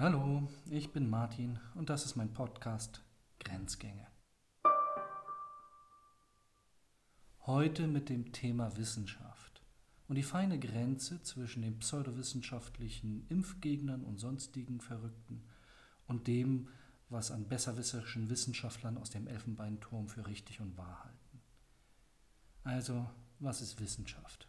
Hallo, ich bin Martin und das ist mein Podcast Grenzgänge. Heute mit dem Thema Wissenschaft und die feine Grenze zwischen den pseudowissenschaftlichen Impfgegnern und sonstigen Verrückten und dem, was an besserwisserischen Wissenschaftlern aus dem Elfenbeinturm für richtig und wahr halten. Also, was ist Wissenschaft?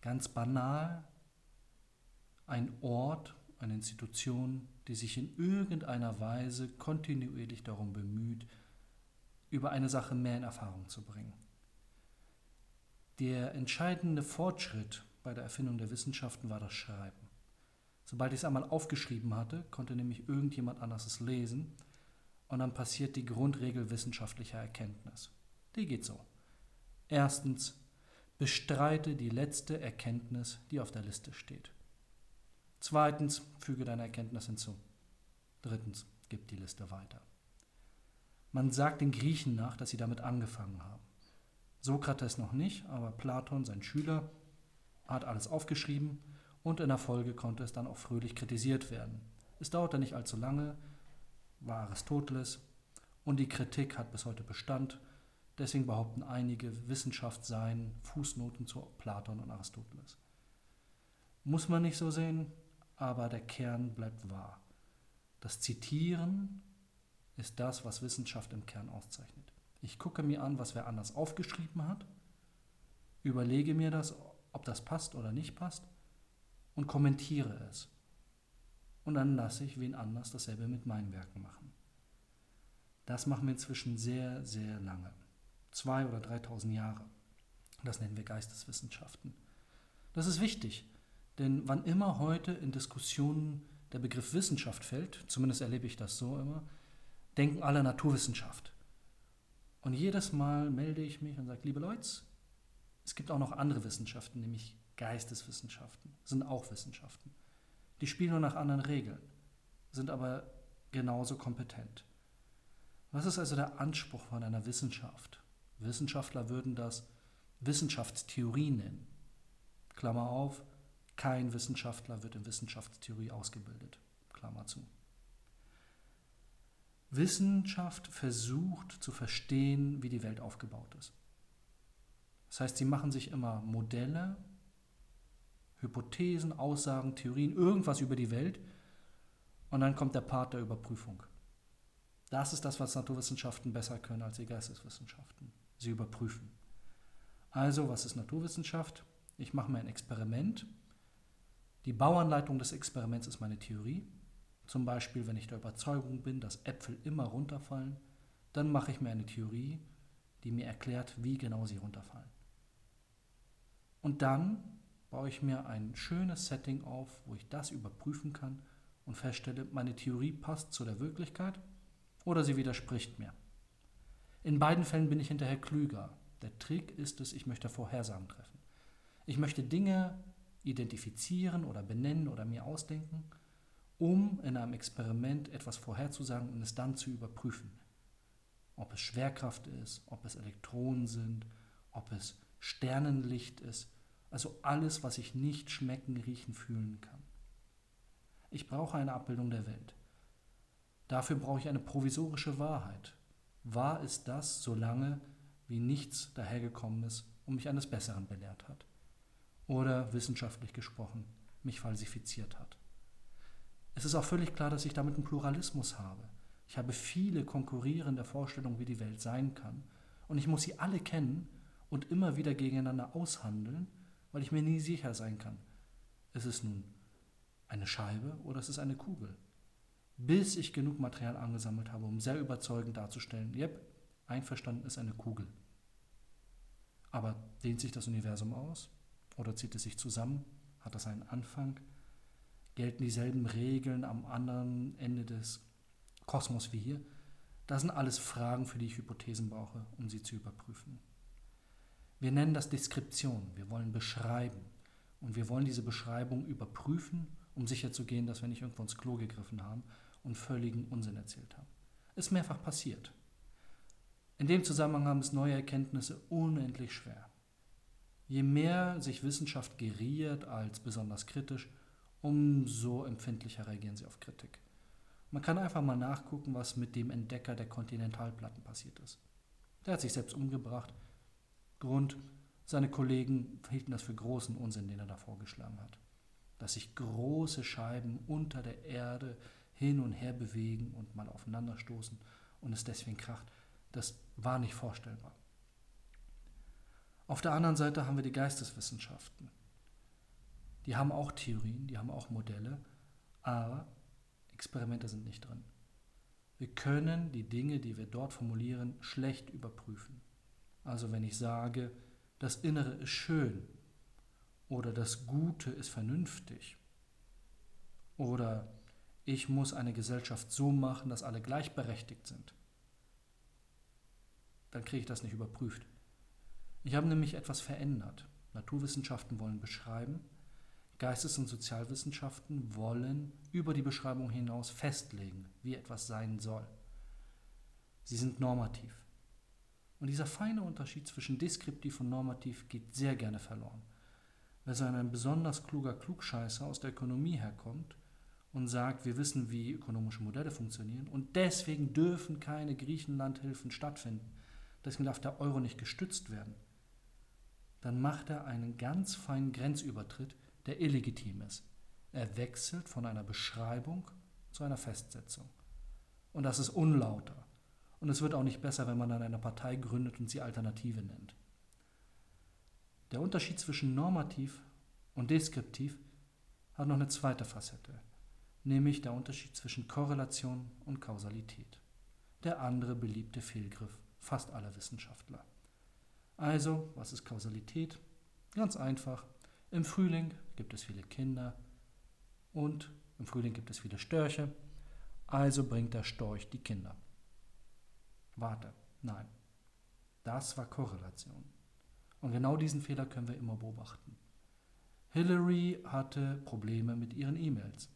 Ganz banal, ein Ort, eine Institution, die sich in irgendeiner Weise kontinuierlich darum bemüht, über eine Sache mehr in Erfahrung zu bringen. Der entscheidende Fortschritt bei der Erfindung der Wissenschaften war das Schreiben. Sobald ich es einmal aufgeschrieben hatte, konnte nämlich irgendjemand anders es lesen und dann passiert die Grundregel wissenschaftlicher Erkenntnis. Die geht so. Erstens, bestreite die letzte Erkenntnis, die auf der Liste steht. Zweitens, füge deine Erkenntnis hinzu. Drittens, gib die Liste weiter. Man sagt den Griechen nach, dass sie damit angefangen haben. Sokrates noch nicht, aber Platon, sein Schüler, hat alles aufgeschrieben und in der Folge konnte es dann auch fröhlich kritisiert werden. Es dauerte nicht allzu lange, war Aristoteles und die Kritik hat bis heute Bestand. Deswegen behaupten einige, Wissenschaft seien Fußnoten zu Platon und Aristoteles. Muss man nicht so sehen, aber der Kern bleibt wahr. Das Zitieren ist das, was Wissenschaft im Kern auszeichnet. Ich gucke mir an, was wer anders aufgeschrieben hat, überlege mir das, ob das passt oder nicht passt und kommentiere es. Und dann lasse ich wen anders dasselbe mit meinen Werken machen. Das machen wir inzwischen sehr, sehr lange. Zwei oder 3000 Jahre. Das nennen wir Geisteswissenschaften. Das ist wichtig, denn wann immer heute in Diskussionen der Begriff Wissenschaft fällt, zumindest erlebe ich das so immer, denken alle Naturwissenschaft. Und jedes Mal melde ich mich und sage, liebe Leute, es gibt auch noch andere Wissenschaften, nämlich Geisteswissenschaften, sind auch Wissenschaften. Die spielen nur nach anderen Regeln, sind aber genauso kompetent. Was ist also der Anspruch von einer Wissenschaft? Wissenschaftler würden das Wissenschaftstheorie nennen. Klammer auf, kein Wissenschaftler wird in Wissenschaftstheorie ausgebildet. Klammer zu. Wissenschaft versucht zu verstehen, wie die Welt aufgebaut ist. Das heißt, sie machen sich immer Modelle, Hypothesen, Aussagen, Theorien, irgendwas über die Welt und dann kommt der Part der Überprüfung. Das ist das, was Naturwissenschaften besser können als die Geisteswissenschaften. Sie überprüfen. Also, was ist Naturwissenschaft? Ich mache mir ein Experiment die Bauanleitung des Experiments ist meine Theorie. Zum Beispiel, wenn ich der Überzeugung bin, dass Äpfel immer runterfallen, dann mache ich mir eine Theorie, die mir erklärt, wie genau sie runterfallen. Und dann baue ich mir ein schönes Setting auf, wo ich das überprüfen kann und feststelle, meine Theorie passt zu der Wirklichkeit oder sie widerspricht mir. In beiden Fällen bin ich hinterher klüger. Der Trick ist es, ich möchte Vorhersagen treffen. Ich möchte Dinge identifizieren oder benennen oder mir ausdenken, um in einem Experiment etwas vorherzusagen und es dann zu überprüfen. Ob es Schwerkraft ist, ob es Elektronen sind, ob es Sternenlicht ist, also alles, was ich nicht schmecken, riechen, fühlen kann. Ich brauche eine Abbildung der Welt. Dafür brauche ich eine provisorische Wahrheit. Wahr ist das, solange wie nichts dahergekommen ist und mich eines Besseren belehrt hat oder wissenschaftlich gesprochen mich falsifiziert hat. Es ist auch völlig klar, dass ich damit einen Pluralismus habe. Ich habe viele konkurrierende Vorstellungen, wie die Welt sein kann. Und ich muss sie alle kennen und immer wieder gegeneinander aushandeln, weil ich mir nie sicher sein kann. Ist es nun eine Scheibe oder ist es eine Kugel? Bis ich genug Material angesammelt habe, um sehr überzeugend darzustellen, yep, einverstanden ist eine Kugel. Aber dehnt sich das Universum aus? Oder zieht es sich zusammen? Hat das einen Anfang? Gelten dieselben Regeln am anderen Ende des Kosmos wie hier? Das sind alles Fragen, für die ich Hypothesen brauche, um sie zu überprüfen. Wir nennen das Deskription. Wir wollen beschreiben. Und wir wollen diese Beschreibung überprüfen, um sicherzugehen, dass wir nicht irgendwo ins Klo gegriffen haben und völligen Unsinn erzählt haben. Ist mehrfach passiert. In dem Zusammenhang haben es neue Erkenntnisse unendlich schwer. Je mehr sich Wissenschaft geriert als besonders kritisch, umso empfindlicher reagieren sie auf Kritik. Man kann einfach mal nachgucken, was mit dem Entdecker der Kontinentalplatten passiert ist. Der hat sich selbst umgebracht. Grund, seine Kollegen hielten das für großen Unsinn, den er da vorgeschlagen hat. Dass sich große Scheiben unter der Erde hin und her bewegen und mal aufeinanderstoßen und es deswegen kracht, das war nicht vorstellbar. Auf der anderen Seite haben wir die Geisteswissenschaften. Die haben auch Theorien, die haben auch Modelle, aber Experimente sind nicht drin. Wir können die Dinge, die wir dort formulieren, schlecht überprüfen. Also wenn ich sage, das Innere ist schön oder das Gute ist vernünftig oder ich muss eine Gesellschaft so machen, dass alle gleichberechtigt sind, dann kriege ich das nicht überprüft. Ich habe nämlich etwas verändert. Naturwissenschaften wollen beschreiben, Geistes- und Sozialwissenschaften wollen über die Beschreibung hinaus festlegen, wie etwas sein soll. Sie sind normativ. Und dieser feine Unterschied zwischen deskriptiv und normativ geht sehr gerne verloren. Wer so ein besonders kluger Klugscheißer aus der Ökonomie herkommt und sagt, wir wissen, wie ökonomische Modelle funktionieren und deswegen dürfen keine Griechenlandhilfen stattfinden, deswegen darf der Euro nicht gestützt werden, dann macht er einen ganz feinen Grenzübertritt, der illegitim ist. Er wechselt von einer Beschreibung zu einer Festsetzung. Und das ist unlauter. Und es wird auch nicht besser, wenn man dann eine Partei gründet und sie Alternative nennt. Der Unterschied zwischen normativ und deskriptiv hat noch eine zweite Facette, nämlich der Unterschied zwischen Korrelation und Kausalität. Der andere beliebte Fehlgriff fast aller Wissenschaftler. Also, was ist Kausalität? Ganz einfach. Im Frühling gibt es viele Kinder und im Frühling gibt es viele Störche, also bringt der Storch die Kinder. Warte, nein. Das war Korrelation. Und genau diesen Fehler können wir immer beobachten. Hillary hatte Probleme mit ihren E-Mails.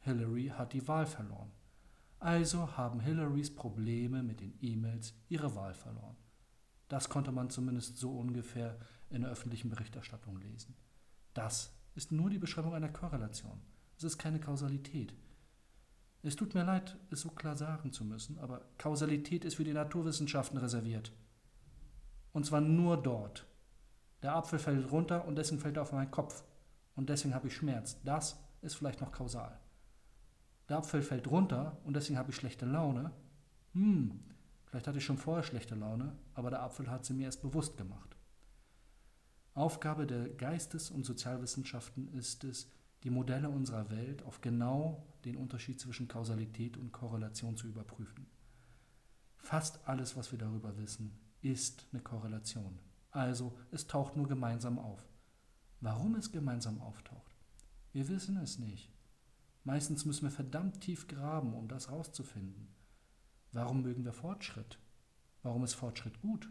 Hillary hat die Wahl verloren. Also haben Hillarys Probleme mit den E-Mails ihre Wahl verloren. Das konnte man zumindest so ungefähr in der öffentlichen Berichterstattung lesen. Das ist nur die Beschreibung einer Korrelation. Es ist keine Kausalität. Es tut mir leid, es so klar sagen zu müssen, aber Kausalität ist für die Naturwissenschaften reserviert. Und zwar nur dort. Der Apfel fällt runter und deswegen fällt er auf meinen Kopf. Und deswegen habe ich Schmerz. Das ist vielleicht noch kausal. Der Apfel fällt runter und deswegen habe ich schlechte Laune. Hm, vielleicht hatte ich schon vorher schlechte Laune, aber der Apfel hat sie mir erst bewusst gemacht. Aufgabe der Geistes- und Sozialwissenschaften ist es, die Modelle unserer Welt auf genau den Unterschied zwischen Kausalität und Korrelation zu überprüfen. Fast alles, was wir darüber wissen, ist eine Korrelation. Also es taucht nur gemeinsam auf. Warum es gemeinsam auftaucht? Wir wissen es nicht. Meistens müssen wir verdammt tief graben, um das herauszufinden. Warum mögen wir Fortschritt? Warum ist Fortschritt gut?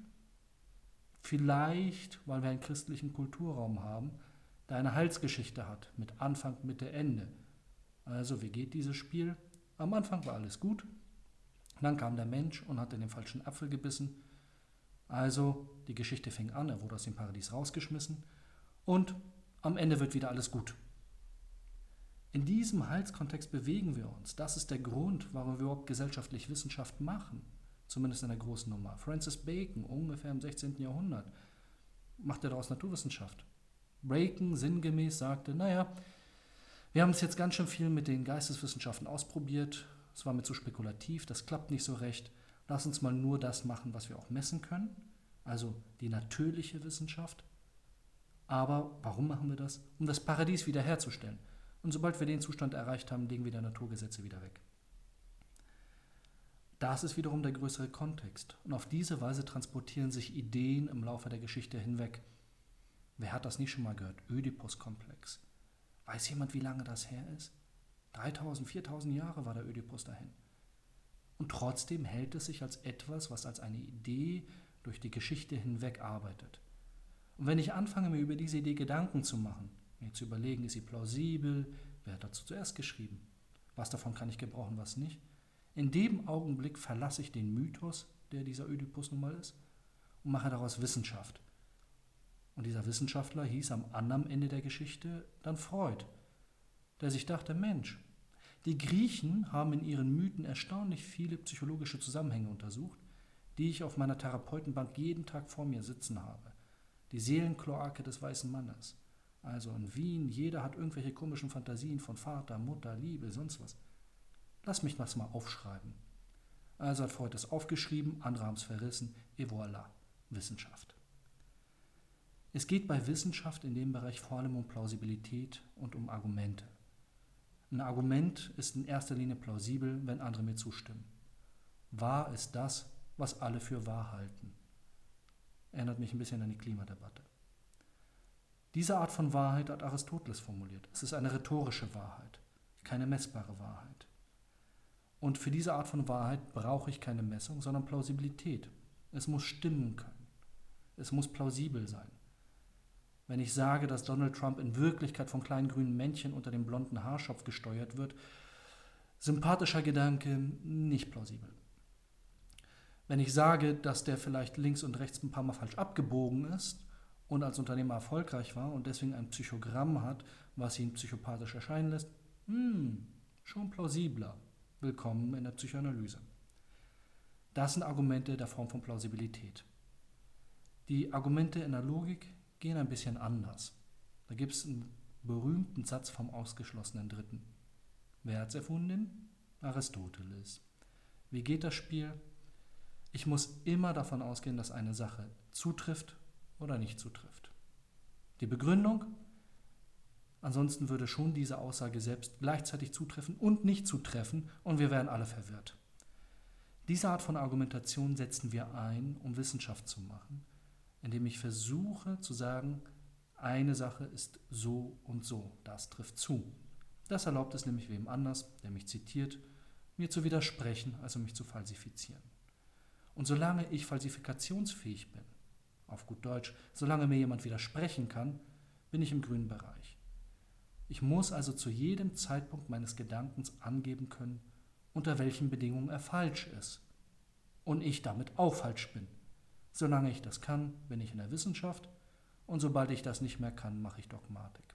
Vielleicht, weil wir einen christlichen Kulturraum haben, der eine Heilsgeschichte hat, mit Anfang, Mitte, Ende. Also, wie geht dieses Spiel? Am Anfang war alles gut, dann kam der Mensch und hat in den falschen Apfel gebissen. Also, die Geschichte fing an, er wurde aus dem Paradies rausgeschmissen und am Ende wird wieder alles gut. In diesem Heilskontext bewegen wir uns. Das ist der Grund, warum wir überhaupt gesellschaftlich Wissenschaft machen zumindest in der großen Nummer. Francis Bacon, ungefähr im 16. Jahrhundert, machte daraus Naturwissenschaft. Bacon sinngemäß sagte, naja, wir haben es jetzt ganz schön viel mit den Geisteswissenschaften ausprobiert, es war mir zu spekulativ, das klappt nicht so recht, lass uns mal nur das machen, was wir auch messen können, also die natürliche Wissenschaft. Aber warum machen wir das? Um das Paradies wiederherzustellen. Und sobald wir den Zustand erreicht haben, legen wir die Naturgesetze wieder weg. Das ist wiederum der größere Kontext. Und auf diese Weise transportieren sich Ideen im Laufe der Geschichte hinweg. Wer hat das nicht schon mal gehört? Ödipus-Komplex. Weiß jemand, wie lange das her ist? 3000, 4000 Jahre war der Ödipus dahin. Und trotzdem hält es sich als etwas, was als eine Idee durch die Geschichte hinweg arbeitet. Und wenn ich anfange, mir über diese Idee Gedanken zu machen, mir zu überlegen, ist sie plausibel, wer hat dazu zuerst geschrieben, was davon kann ich gebrauchen, was nicht, in dem Augenblick verlasse ich den Mythos, der dieser Ödipus nun mal ist, und mache daraus Wissenschaft. Und dieser Wissenschaftler hieß am anderen Ende der Geschichte dann Freud. der sich dachte, Mensch, die Griechen haben in ihren Mythen erstaunlich viele psychologische Zusammenhänge untersucht, die ich auf meiner Therapeutenbank jeden Tag vor mir sitzen habe. Die Seelenkloake des weißen Mannes. Also in Wien, jeder hat irgendwelche komischen Fantasien von Vater, Mutter, Liebe, sonst was. Lass mich das mal aufschreiben. Also hat Freud es aufgeschrieben, andere haben es verrissen, et voilà, Wissenschaft. Es geht bei Wissenschaft in dem Bereich vor allem um Plausibilität und um Argumente. Ein Argument ist in erster Linie plausibel, wenn andere mir zustimmen. Wahr ist das, was alle für wahr halten. Erinnert mich ein bisschen an die Klimadebatte. Diese Art von Wahrheit hat Aristoteles formuliert. Es ist eine rhetorische Wahrheit, keine messbare Wahrheit. Und für diese Art von Wahrheit brauche ich keine Messung, sondern Plausibilität. Es muss stimmen können. Es muss plausibel sein. Wenn ich sage, dass Donald Trump in Wirklichkeit von kleinen grünen Männchen unter dem blonden Haarschopf gesteuert wird, sympathischer Gedanke, nicht plausibel. Wenn ich sage, dass der vielleicht links und rechts ein paar Mal falsch abgebogen ist und als Unternehmer erfolgreich war und deswegen ein Psychogramm hat, was ihn psychopathisch erscheinen lässt, hm, schon plausibler. Willkommen in der Psychoanalyse. Das sind Argumente der Form von Plausibilität. Die Argumente in der Logik gehen ein bisschen anders. Da gibt es einen berühmten Satz vom ausgeschlossenen Dritten. Wer hat es erfunden? Aristoteles. Wie geht das Spiel? Ich muss immer davon ausgehen, dass eine Sache zutrifft oder nicht zutrifft. Die Begründung? Ansonsten würde schon diese Aussage selbst gleichzeitig zutreffen und nicht zutreffen und wir wären alle verwirrt. Diese Art von Argumentation setzen wir ein, um Wissenschaft zu machen indem ich versuche zu sagen, eine Sache ist so und so, das trifft zu. Das erlaubt es nämlich wem anders, der mich zitiert, mir zu widersprechen, also mich zu falsifizieren. Und solange ich falsifikationsfähig bin, auf gut Deutsch, solange mir jemand widersprechen kann, bin ich im grünen Bereich. Ich muss also zu jedem Zeitpunkt meines Gedankens angeben können, unter welchen Bedingungen er falsch ist. Und ich damit auch falsch bin. Solange ich das kann, bin ich in der Wissenschaft und sobald ich das nicht mehr kann, mache ich Dogmatik.